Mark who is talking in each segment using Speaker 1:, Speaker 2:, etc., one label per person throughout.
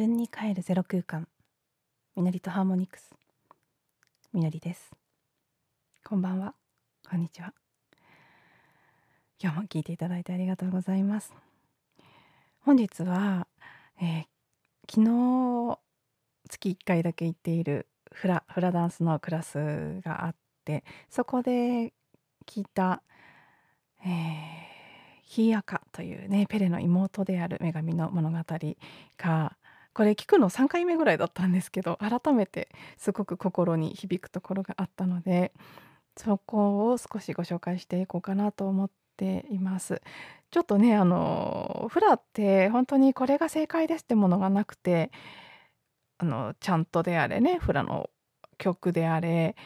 Speaker 1: 分に帰るゼロ空間。みのりとハーモニクス。みのりです。こんばんは。こんにちは。今日も聞いていただいてありがとうございます。本日は、えー、昨日月1回だけ行っているフラフラダンスのクラスがあってそこで聞いた、えーヒーアカというねペレの妹である女神の物語がこれ聞くの3回目ぐらいだったんですけど改めてすごく心に響くところがあったのでそこを少しご紹介していこうかなと思っています。ちょっとねあのフラって本当にこれが正解ですってものがなくてあのちゃんとであれねフラの曲であれ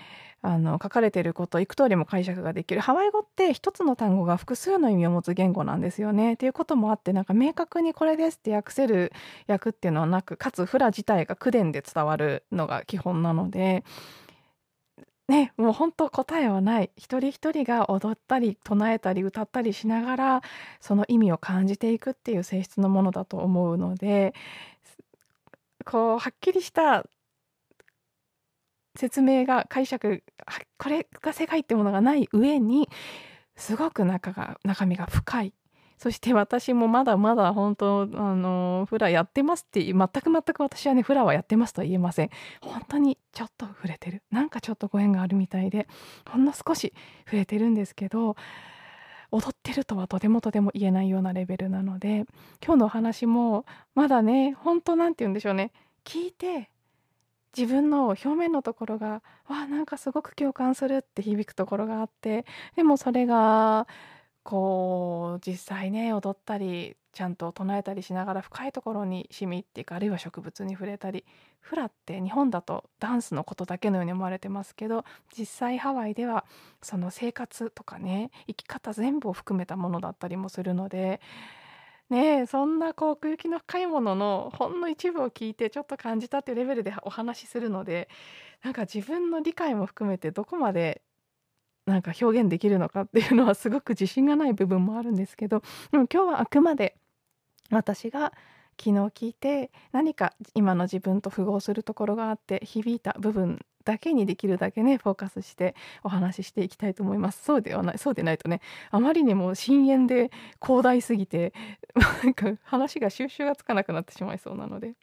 Speaker 1: あの書かれてることいく通りも解釈ができる。ハワイ語って一つの単語が複数の意味を持つ言語なんですよね。っていうこともあってなんか明確にこれですって訳せる訳っていうのはなくかつフラ自体が口伝で伝わるのが基本なので。ねもう本当答えはない。一人一人が踊ったり唱えたり歌ったりしながらその意味を感じていくっていう性質のものだと思うのでこうはっきりした説明が解釈これが世界ってものがない上にすごく中が中身が深い。そして私もまだまだ本当あのフラやってますって全く全く私はねフラはやってますとは言えません。本当にちょっと触れてる。なんかちょっとご縁があるみたいでほんの少し触れてるんですけど踊ってるとはとてもとても言えないようなレベルなので今日のお話もまだね本当なんて言うんでしょうね。聞いて自分の表面のところがわあなんかすごく共感するって響くところがあってでもそれがこう実際ね踊ったりちゃんと唱えたりしながら深いところに染みっていうかあるいは植物に触れたりフラって日本だとダンスのことだけのように思われてますけど実際ハワイではその生活とかね生き方全部を含めたものだったりもするのでねそんなこう奥行きの深いもののほんの一部を聞いてちょっと感じたっていうレベルでお話しするのでなんか自分の理解も含めてどこまでなんか表現できるのかっていうのはすごく自信がない部分もあるんですけどでも今日はあくまで私が昨日聞いて何か今の自分と符合するところがあって響いた部分だけにできるだけねフォーカスしてお話ししていきたいと思います。そうではないそうでないとねあまりにも深淵で広大すぎてなんか話が収集がつかなくなってしまいそうなので。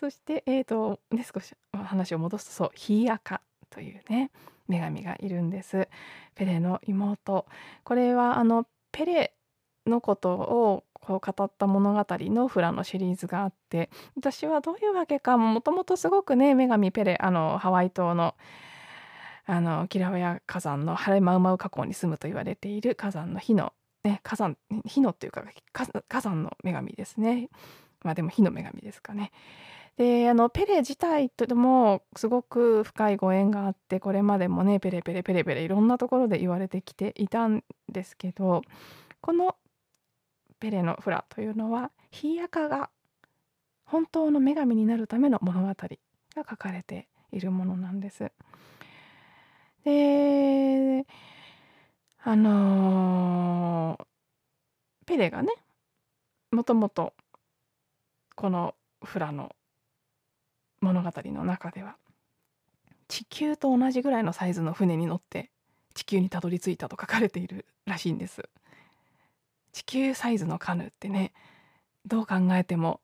Speaker 1: そしてえーとね少し話を戻すとそうヒーアカというね女神がいるんです。ペレの妹。これはあのペレのことをこう語った物語のフラのシリーズがあって私はどういうわけかもともとすごくね女神ペレあのハワイ島のあのキラウヤ火山のハレマウマウ火口に住むと言われている火山の火の、ね、火山火のっていうか火山の女神ですねまあでも火の女神ですかね。であのペレ自体とでもすごく深いご縁があってこれまでもねペレペレペレペレいろんなところで言われてきていたんですけどこのペレのフラというのはヒーアカが本当の女神になるための物語が書かれているものなんです。であのー、ペレがねもともとこのフラの物語の中では地球と同じぐらいのサイズの船に乗って地球にたどり着いたと書かれているらしいんです。地球サイズのカヌーってねどう考えても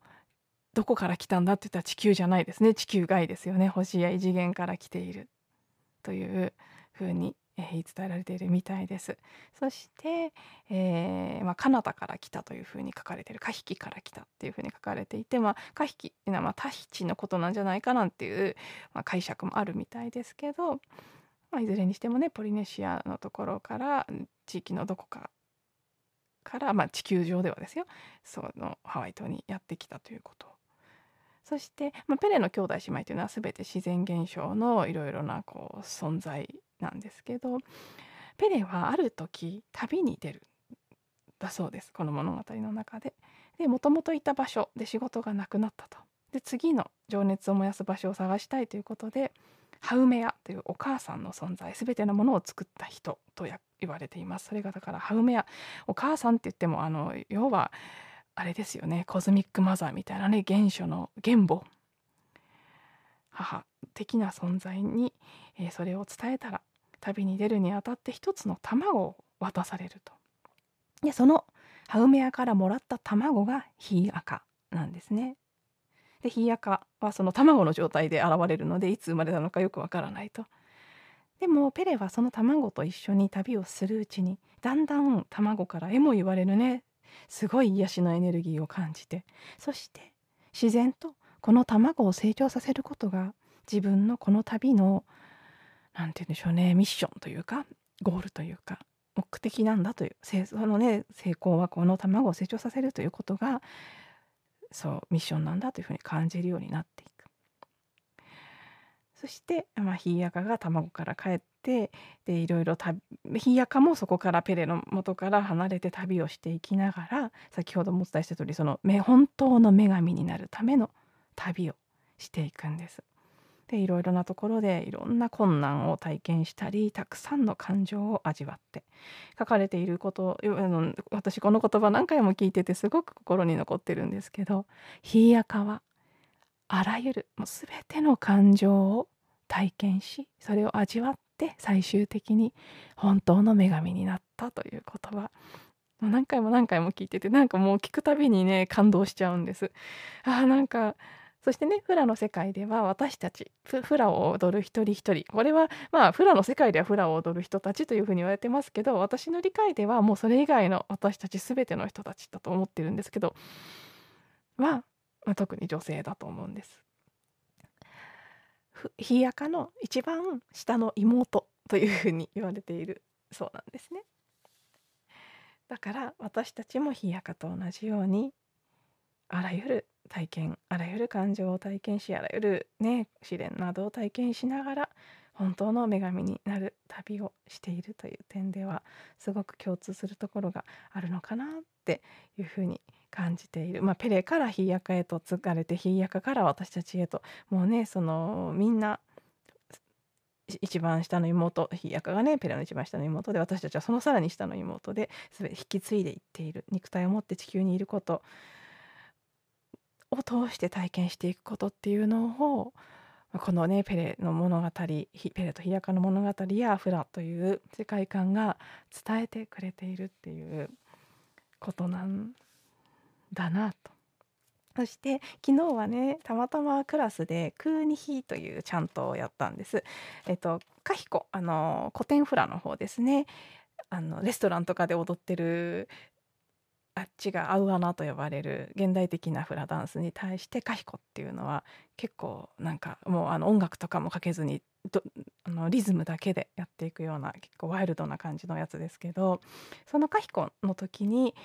Speaker 1: どこから来たんだって言ったら地球じゃないですね。地球外ですよね。星や異次元から来ている。というふうに、えー、言い伝えられているみたいです。そして、えーまあ、カナダから来たというふうに書かれている。カヒキから来たっていうふうに書かれていて、まあ、カヒキっていうのはまあタヒチのことなんじゃないかなんていう、まあ、解釈もあるみたいですけど、まあ、いずれにしてもねポリネシアのところから地域のどこかから、まあ、地球上ではですよそのハワイ島にやってきたということそして、まあ、ペレの兄弟姉妹というのは全て自然現象のいろいろなこう存在なんですけどペレはある時旅に出るだそうですこの物語の中で。でもともといた場所で仕事がなくなったと。で次の情熱を燃やす場所を探したいということでハウメアというお母さんの存在全てのものを作った人と言われています。それがだからハウメアお母さんって言ってもあの要はあれですよねコズミックマザーみたいなね原初の原母母的な存在に、えー、それを伝えたら旅に出るにあたって一つの卵を渡されると。でそのハウメアからもらった卵がヒイアカなんですね。でヒイアカはその卵の状態で現れるのでいつ生まれたのかよくわからないと。でもペレはその卵と一緒に旅をするうちにだんだん卵からえも言われるねすごい癒しのエネルギーを感じてそして自然とこの卵を成長させることが自分のこの旅の何て言うんでしょうねミッションというかゴールというか目的なんだというそのね成功はこの卵を成長させるということがそうミッションなんだというふうに感じるようになっていく。そして、まあ、ヒイヤカが卵から帰ってでいろいろヒイヤカもそこからペレの元から離れて旅をしていきながら先ほどもお伝えした通りその本当の女神になるための旅をしていくんです。でいろいろなところでいろんな困難を体験したりたくさんの感情を味わって書かれていること私この言葉何回も聞いててすごく心に残ってるんですけど「ひいやかはあらゆるもう全ての感情を体験しそれを味わって最終的に本当の女神になったという言葉もう何回も何回も聞いててなんかもう聞くたびにね感動しちゃうんです。あなんかそしてねフラの世界では私たちフラを踊る一人一人これはまあフラの世界ではフラを踊る人たちというふうに言われてますけど私の理解ではもうそれ以外の私たち全ての人たちだと思ってるんですけどはまあ、特に女性だと思うんです。ひやかの一番下の妹というふうに言われているそうなんですね。だから私たちもひやかと同じようにあらゆる体験あらゆる感情を体験しあらゆるね試練などを体験しながら本当の女神になる旅をしているという点ではすごく共通するところがあるのかなっていうふうに思います感じている、まあ、ペレからヒーヤカへと継がれてヒーヤカから私たちへと。もうねそのみんな一番下の妹ヒーヤカがねペレの一番下の妹で私たちはそのさらに下の妹で全て引き継いでいっている。肉体を持って地球にいること。を通して体験していくことっていうのをこのねペレの物語ペレとヒヤカの物語やフラという世界観が伝えてくれているっていうことなんだなと。そして昨日はねたまたまクラスでクーニヒというチャントをやったんです。えっとカヒコあの古典フラの方ですね。あのレストランとかで踊ってるあっちがアウアナと呼ばれる現代的なフラダンスに対してカヒコっていうのは結構なんかもうあの音楽とかもかけずにあのリズムだけでやっていくような結構ワイルドな感じのやつですけどそのカヒコの時に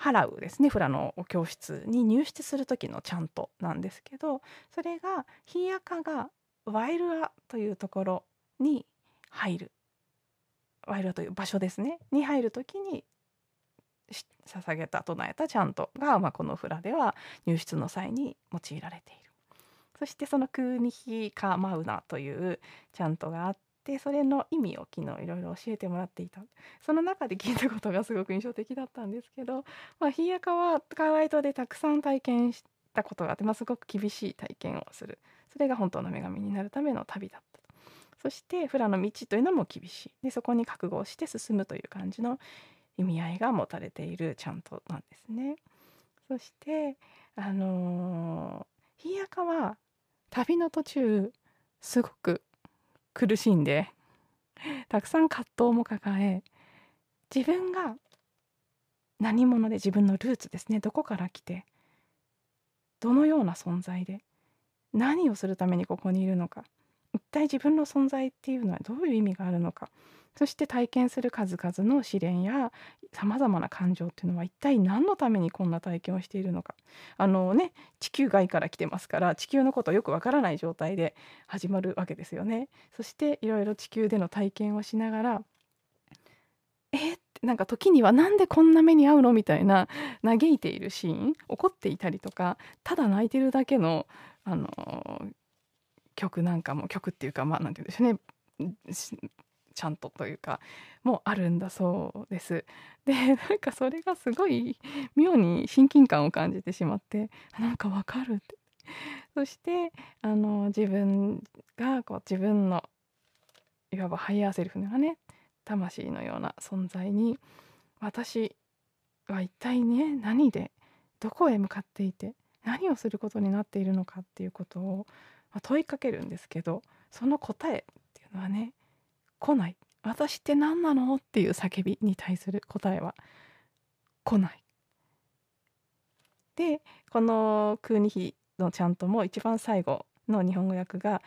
Speaker 1: 払うですねフラの教室に入室する時のちゃんとなんですけどそれがヒヤカがワイルアというところに入る。ワイルアという場所ですね。に入る時に捧げた唱えたチャントが、まあ、このフラでは入室の際に用いられている。そしてそのクーニヒカマウナというチャントがあってそれの意味を昨日いろいろ教えてもらっていた。その中で聞いたことがすごく印象的だったんですけど、まあ、ヒヤカはカワイトでたくさん体験したことがあって、まあ、すごく厳しい体験をする。それが本当の女神になるための旅だったそしてフラの道というのも厳しい。でそこに覚悟をして進むという感じの意味合いが持たれているちゃんとなんですね。そしてあのー、ひやかは旅の途中すごく苦しんでたくさん葛藤も抱え自分が何者で自分のルーツですねどこから来てどのような存在で何をするためにここにいるのか一体自分の存在っていうのはどういう意味があるのかそして体験する数々の試練やさまざまな感情っていうのは一体何のためにこんな体験をしているのかあのね地球外から来てますから地球のことよくわからない状態で始まるわけですよね。そしていろいろ地球での体験をしながらえなんか時にはなんでこんな目に遭うのみたいな嘆いているシーン怒っていたりとかただ泣いてるだけのあの曲なんかも曲っていうかまあ何て言うんでしょうねちゃんとというかもあるんだそうです。でなんかそれがすごい妙に親近感を感じてしまってなんかわかるってそしてあの自分がこう自分のいわば higher self のね魂のような存在に私は一体ね何でどこへ向かっていて何をすることになっているのかっていうことをま問いかけるんですけどその答えっていうのはね来ない私って何なのっていう叫びに対する答えは来ない。でこの空二比のちゃんとも一番最後の日本語訳が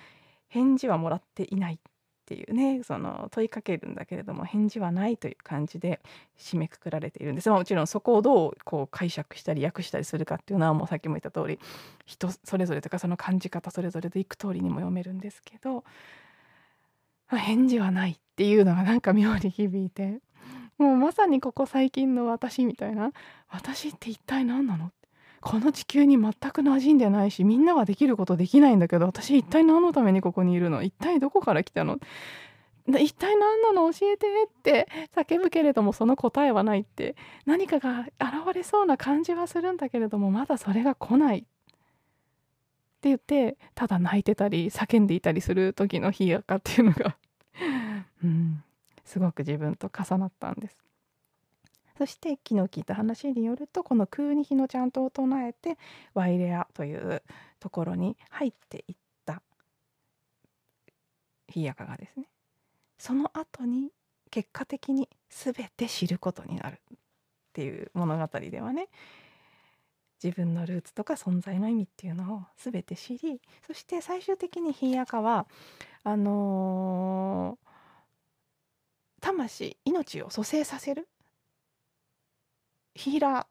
Speaker 1: 返事はもらっていないっていうねその問いかけるんだけれども返事はないという感じで締めくくられているんです、まあ、もちろんそこをどうこう解釈したり訳したりするかっていうのはもうさっきも言った通り人それぞれとかその感じ方それぞれでいく通りにも読めるんですけど、返事はないっていうのがなんか妙に響いてもうまさにここ最近の私みたいな私って一体何なのこの地球に全く馴染んでないしみんなができることできないんだけど私一体何のためにここにいるの？一体どこから来たの？一体何なの？教えてって叫ぶけれどもその答えはないって何かが現れそうな感じはするんだけれどもまだそれが来ない。って言ってただ泣いてたり叫んでいたりする時の日やかっていうのがうんすごく自分と重なったんです。そして昨日聞いた話によるとこの空に日のちゃんとを唱えてワイレアというところに入っていったヒヤカがですね。その後に結果的に全て知ることになるっていう物語ではね自分のルーツとか存在の意味っていうのを全て知りそして最終的にヒヤカはあのー、魂命を蘇生させるヒーラー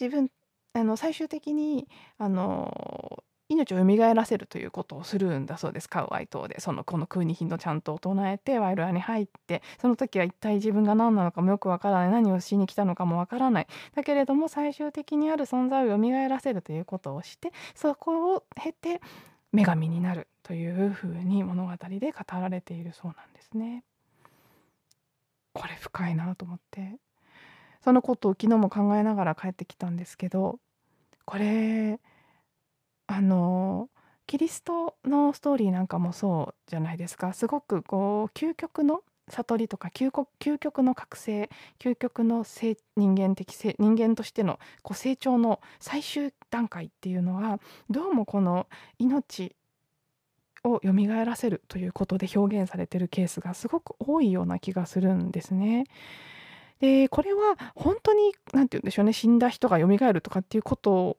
Speaker 1: 自分あの最終的にあの命を蘇らせるということをするんだそうです。カウアイ島で。そのこの空にヒのちゃんと唱えてワイルアに入ってその時は一体自分が何なのかもよくわからない。何をしに来たのかもわからない。だけれども最終的にある存在を蘇らせるということをしてそこを経て女神になるというふうに物語で語られているそうなんですね。これ深いなと思って。そのことを昨日も考えながら帰ってきたんですけどこれあのキリストのストーリーなんかもそうじゃないですかすごくこう究極の悟りとか究極の覚醒究極の人間的人間としてのこう成長の最終段階っていうのはどうもこの命を蘇らせるということで表現されてるケースがすごく多いような気がするんですね。でこれは本当に何て言うんでしょうね死んだ人が蘇るとかっていうこと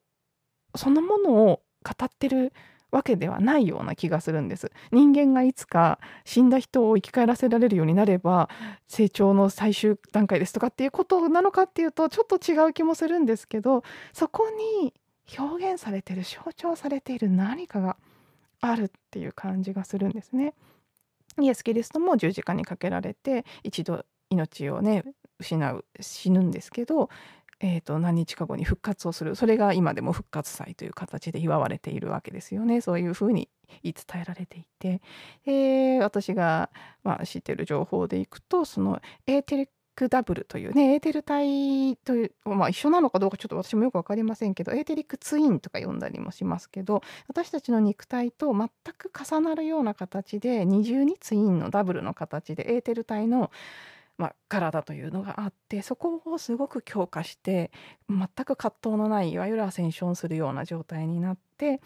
Speaker 1: そのものを語ってるわけではないような気がするんです人間がいつか死んだ人を生き返らせられるようになれば成長の最終段階ですとかっていうことなのかっていうとちょっと違う気もするんですけどそこに表現されてる象徴されている何かがあるっていう感じがするんですね。イエス・キリストも十字架にかけられて一度命をね失う死ぬんですけど、えー、と何日か後に復活をする。それが今でも復活祭という形で祝われているわけですよね。そういうふうに言い伝えられていて、えー、私が、まあ、知ってる情報でいくとそのエーテリックダブルというねエーテル体という、まあ、一緒なのかどうかちょっと私もよく分かりませんけどエーテリックツインとか呼んだりもしますけど私たちの肉体と全く重なるような形で二重にツインのダブルの形でエーテル体のまあ、体というのがあってそこをすごく強化して全く葛藤のないいわゆるアセンションするような状態になって、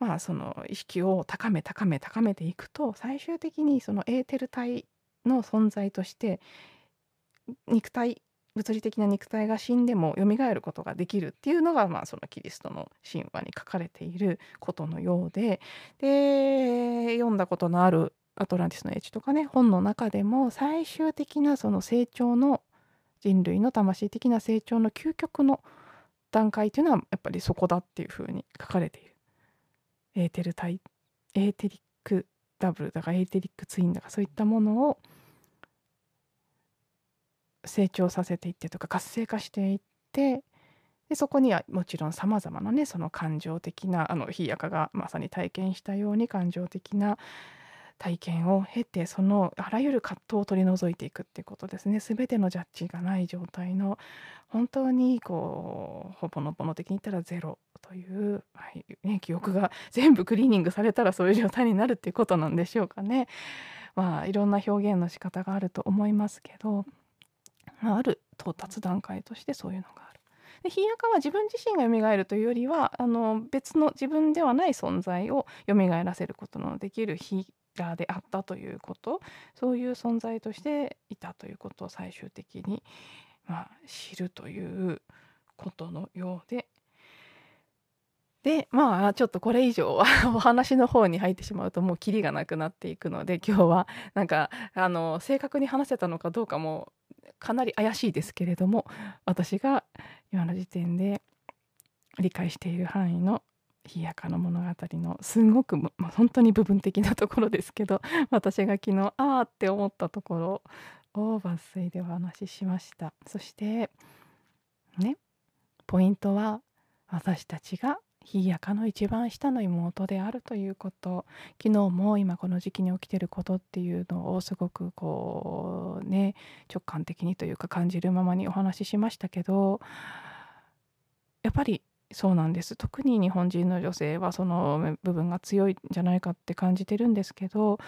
Speaker 1: まあ、その意識を高め高め高めていくと最終的にそのエーテル体の存在として肉体物理的な肉体が死んでも蘇ることができるっていうのが、まあ、そのキリストの神話に書かれていることのようでで読んだことのあるアトランティスの英知とかね本の中でも最終的なその成長の人類の魂的な成長の究極の段階っていうのはやっぱりそこだっていうふうに書かれている。エーテル体エーテリックダブルだからエーテリックツインだからそういったものを成長させていってとか活性化していってでそこにはもちろんさまざまなねその感情的なあの日やかがまさに体験したように感情的な体験を経てそのあらゆる葛藤を取り除いていくっていうことですね全てのジャッジがない状態の本当にこうほぼのぼの的に言ったらゼロという、はいね、記憶が 全部クリーニングされたらそういう状態になるっていうことなんでしょうかね。まあいろんな表現の仕方があると思いますけど、まあ、ある到達段階としてそういうのがある。でヒヤカは自分自身が蘇るというよりはあの別の自分ではない存在を蘇らせることのできるヒーラーであったということ。そういう存在としていたということを最終的に、まあ、知るということのようで。でまあちょっとこれ以上は お話の方に入ってしまうともうキリがなくなっていくので今日はなんかあの正確に話せたのかどうかもかなり怪しいですけれども私が今の時点で理解している範囲の冷やかの物語のすごく、まあ、本当に部分的なところですけど 私が昨日ああって思ったところを抜粋でお話ししました。そしてねポイントは私たちがひやかの一番下の妹であるということ。昨日も今この時期に起きてることっていうのをすごくこうね直感的にというか感じるままにお話ししましたけどやっぱりそうなんです。特に日本人の女性はその部分が強いんじゃないかって感じてるんですけど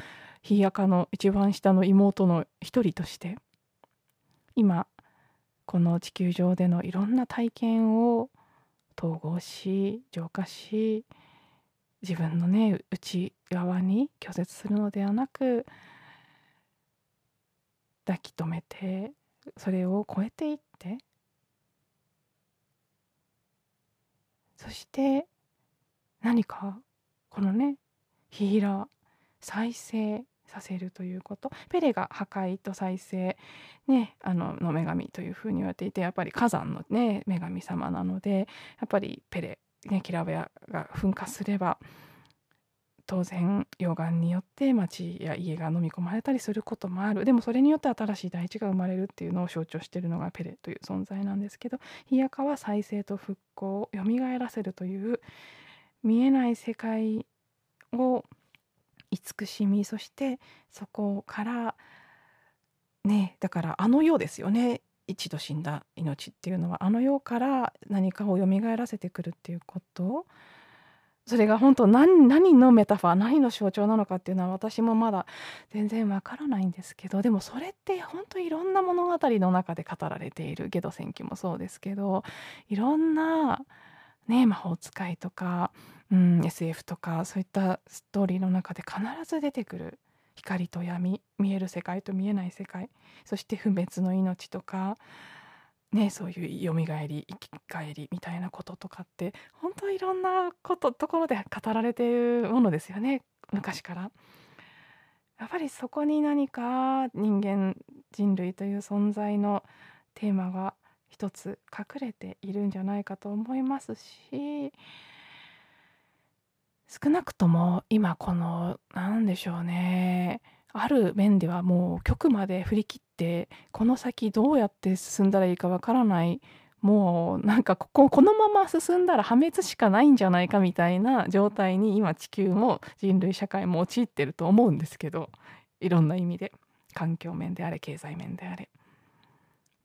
Speaker 1: ひやかの一番下の妹の一人として今この地球上でのいろんな体験を統合し浄化し自分のね内側に拒絶するのではなく抱き留めてそれを超えていってそして何かこのねヒーラー再生させるということ。ペレが破壊と再生、ね、あのの女神というふうに言われていてやっぱり火山の、ね、女神様なのでやっぱりペレ、ね、キラベアが噴火すれば当然溶岩によって町や家が飲み込まれたりすることもある。でもそれによって新しい大地が生まれるっていうのを象徴しているのがペレという存在なんですけどヒヤカは再生と復興をよみがえらせるという見えない世界を慈しみそしてそこからねだからあの世ですよね。一度死んだ命っていうのは。あの世から何かを蘇らせてくるっていうこと。それが本当何何のメタファー何の象徴なのかっていうのは私もまだ全然わからないんですけどでもそれって本当いろんな物語の中で語られているゲド戦記もそうですけどいろんなね魔法使いとかうん、SF とかそういったストーリーの中で必ず出てくる光と闇見える世界と見えない世界そして不滅の命とか、ね、そういうよみがえり生き返りみたいなこととかって本当いろんなことところで語られているものですよね昔から。やっぱりそこに何か人間人類という存在のテーマが一つ隠れているんじゃないかと思いますし少なくとも今この何でしょうねある面ではもう局まで振り切ってこの先どうやって進んだらいいかわからない。もうなんかこここのまま進んだら破滅しかないんじゃないかみたいな状態に今地球も人類社会も陥ってると思うんですけどいろんな意味で。環境面であれ経済面であれ。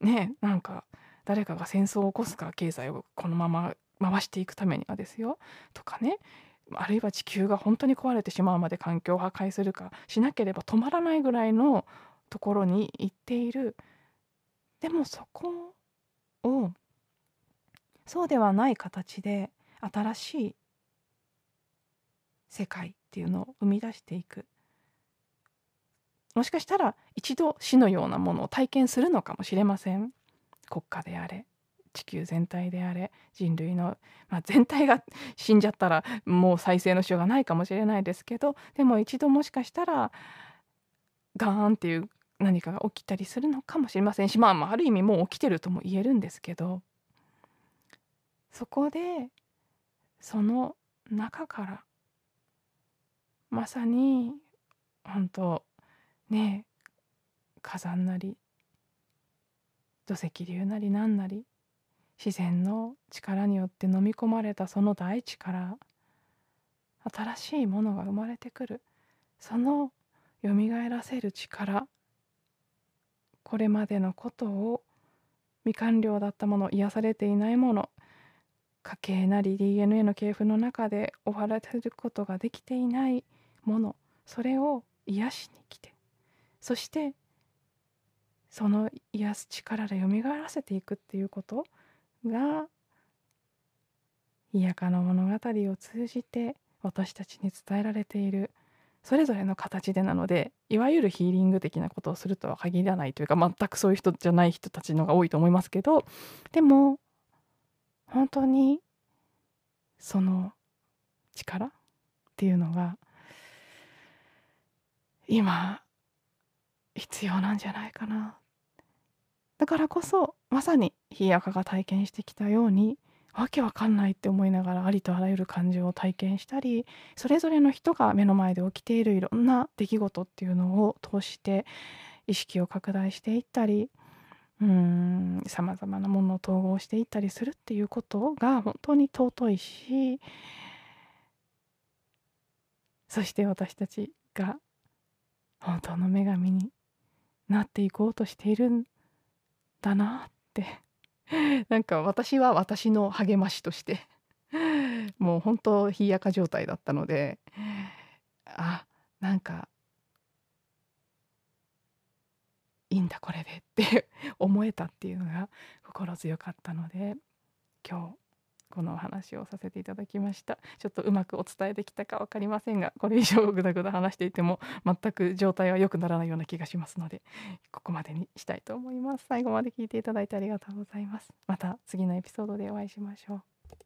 Speaker 1: ねなんか誰かが戦争を起こすか経済をこのまま回していくためにはですよ。とかね。あるいは地球が本当に壊れてしまうまで環境を破壊するかしなければ止まらないぐらいのところに行っている。でもそこをそうではない形で新しい世界っていうのを生み出していく。もしかしたら一度死のようなものを体験するのかもしれません。国家であれ。地球全体であれ人類の、まあ、全体が死んじゃったらもう再生のしようがないかもしれないですけどでも一度もしかしたらガーンっていう何かが起きたりするのかもしれませんしまあある意味もう起きてるとも言えるんですけどそこでその中からまさに本当ね火山なり土石流なり何なり自然の力によって飲み込まれたその大地から新しいものが生まれてくる。その蘇らせる力。これまでのことを未完了だったもの癒されていないもの。家系なり DNA の系譜の中で終わらせることができていないもの。それを癒しに来て。そしてその癒す力で蘇らせていくっていうこと。が「イヤカの物語」を通じて私たちに伝えられているそれぞれの形でなのでいわゆるヒーリング的なことをするとは限らないというか全くそういう人じゃない人たちのが多いと思いますけどでも本当にその力っていうのが今必要なんじゃないかな。だからこそまさに日やかが体験してきたようにわけわかんないって思いながらありとあらゆる感情を体験したりそれぞれの人が目の前で起きているいろんな出来事っていうのを通して意識を拡大していったりさまざまなものを統合していったりするっていうことが本当に尊いしそして私たちが本当の女神になっていこうとしているんだなって。なんか私は私の励ましとして もう本当冷やか状態だったのであなんかいいんだこれでって 思えたっていうのが心強かったので今日このお話をさせていただきました。ちょっとうまくお伝えできたか分かりませんがこれ以上ぐだぐだ話していても全く状態は良くならないような気がしますのでここまでにしたいと思います。最後まで聞いていただいてありがとうございます。また次のエピソードでお会いしましょう。